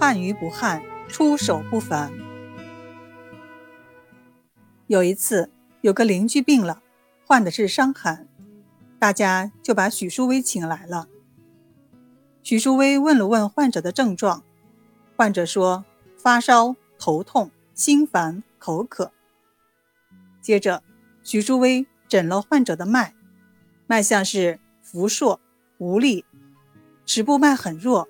汗与不汗，出手不凡。有一次，有个邻居病了，患的是伤寒，大家就把许淑薇请来了。许淑薇问了问患者的症状，患者说发烧、头痛、心烦、口渴。接着，许淑薇诊了患者的脉，脉象是浮硕、无力，尺部脉很弱。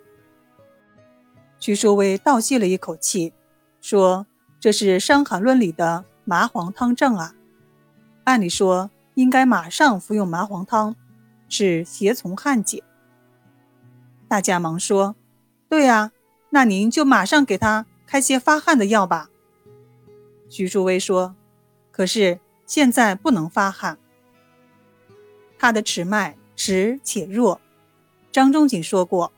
徐淑薇倒吸了一口气，说：“这是《伤寒论》里的麻黄汤症啊，按理说应该马上服用麻黄汤，使邪从汗解。”大家忙说：“对呀，那您就马上给他开些发汗的药吧。”徐淑薇说：“可是现在不能发汗，他的迟脉迟且弱。张仲景说过，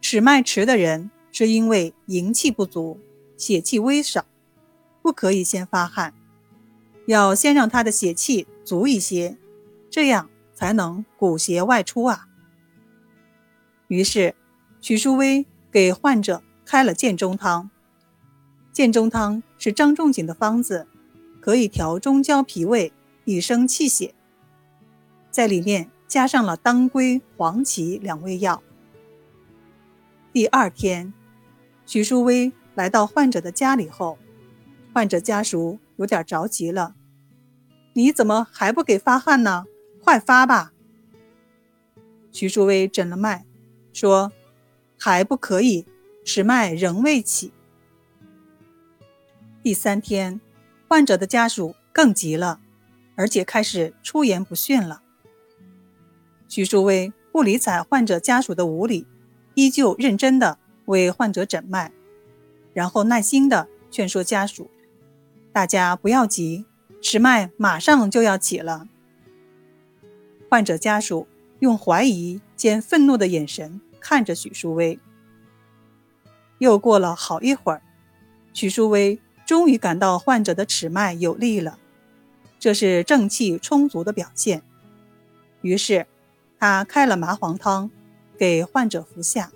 迟脉迟的人是因为营气不足，血气微少，不可以先发汗，要先让他的血气足一些，这样才能蛊邪外出啊。”于是，许淑薇给患者开了建中汤。建中汤是张仲景的方子，可以调中焦脾胃，以生气血。在里面加上了当归、黄芪两味药。第二天，徐淑薇来到患者的家里后，患者家属有点着急了：“你怎么还不给发汗呢？快发吧！”徐淑薇诊了脉。说还不可以，迟脉仍未起。第三天，患者的家属更急了，而且开始出言不逊了。徐淑薇不理睬患者家属的无礼，依旧认真的为患者诊脉，然后耐心的劝说家属：“大家不要急，尺脉马上就要起了。”患者家属用怀疑。兼愤怒的眼神看着许淑薇。又过了好一会儿，许淑薇终于感到患者的尺脉有力了，这是正气充足的表现。于是，他开了麻黄汤给患者服下。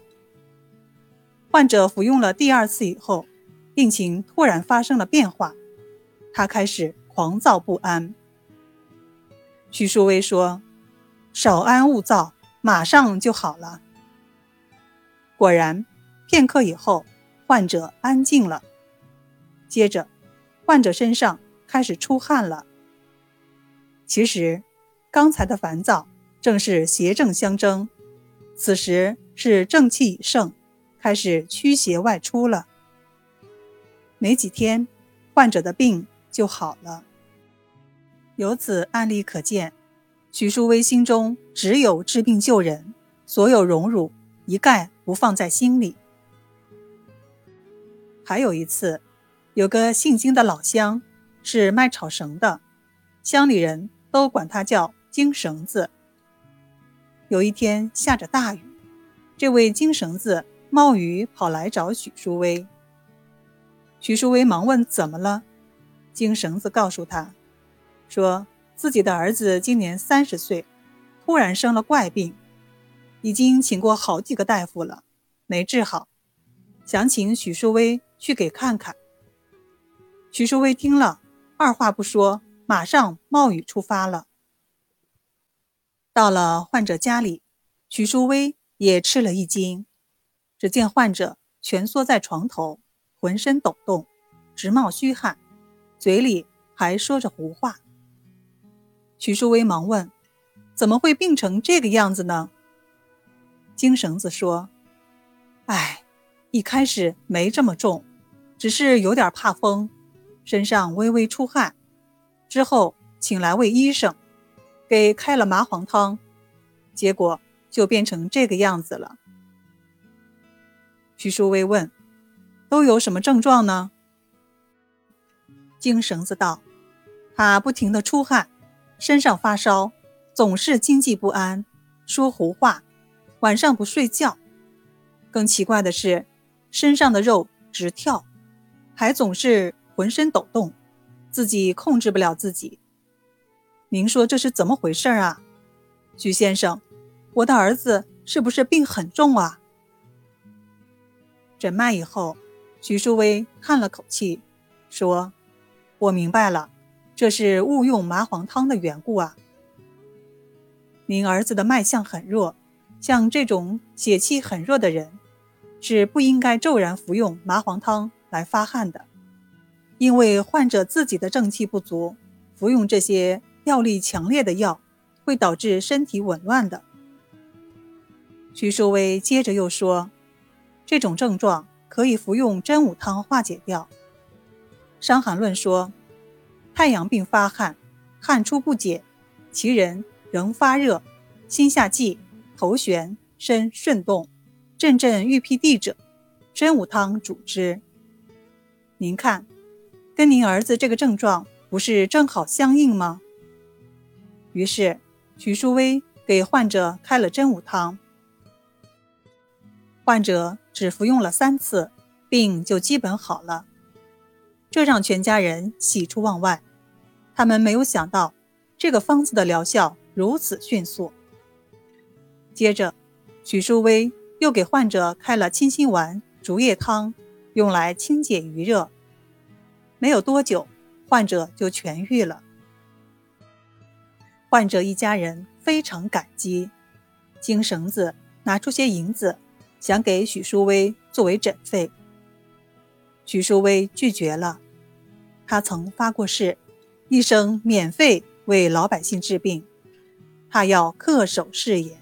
患者服用了第二次以后，病情突然发生了变化，他开始狂躁不安。许淑薇说：“少安勿躁。”马上就好了。果然，片刻以后，患者安静了。接着，患者身上开始出汗了。其实，刚才的烦躁正是邪正相争，此时是正气已盛，开始驱邪外出了。没几天，患者的病就好了。由此案例可见。许淑薇心中只有治病救人，所有荣辱一概不放在心里。还有一次，有个姓金的老乡是卖草绳的，乡里人都管他叫金绳子。有一天下着大雨，这位金绳子冒雨跑来找许淑薇。许淑薇忙问怎么了，经绳子告诉他，说。自己的儿子今年三十岁，突然生了怪病，已经请过好几个大夫了，没治好，想请许淑薇去给看看。许淑薇听了，二话不说，马上冒雨出发了。到了患者家里，许淑薇也吃了一惊，只见患者蜷缩在床头，浑身抖动，直冒虚汗，嘴里还说着胡话。徐淑薇忙问：“怎么会病成这个样子呢？”金绳子说：“哎，一开始没这么重，只是有点怕风，身上微微出汗。之后请来位医生，给开了麻黄汤，结果就变成这个样子了。”徐淑薇问：“都有什么症状呢？”金绳子道：“他不停的出汗。”身上发烧，总是惊悸不安，说胡话，晚上不睡觉。更奇怪的是，身上的肉直跳，还总是浑身抖动，自己控制不了自己。您说这是怎么回事啊，徐先生？我的儿子是不是病很重啊？诊脉以后，徐淑薇叹了口气，说：“我明白了，这是误用麻黄汤的缘故啊。您儿子的脉象很弱，像这种血气很弱的人，是不应该骤然服用麻黄汤来发汗的，因为患者自己的正气不足，服用这些药力强烈的药，会导致身体紊乱的。”徐淑薇接着又说。这种症状可以服用真武汤化解掉。《伤寒论》说，太阳病发汗，汗出不解，其人仍发热，心下悸，头悬，身顺动，阵阵欲辟地者，真武汤主之。您看，跟您儿子这个症状不是正好相应吗？于是，徐淑薇给患者开了真武汤。患者只服用了三次，病就基本好了，这让全家人喜出望外。他们没有想到这个方子的疗效如此迅速。接着，许淑薇又给患者开了清心丸、竹叶汤，用来清解余热。没有多久，患者就痊愈了。患者一家人非常感激，经绳子拿出些银子。想给许淑薇作为诊费，许淑薇拒绝了。他曾发过誓，一生免费为老百姓治病，他要恪守誓言。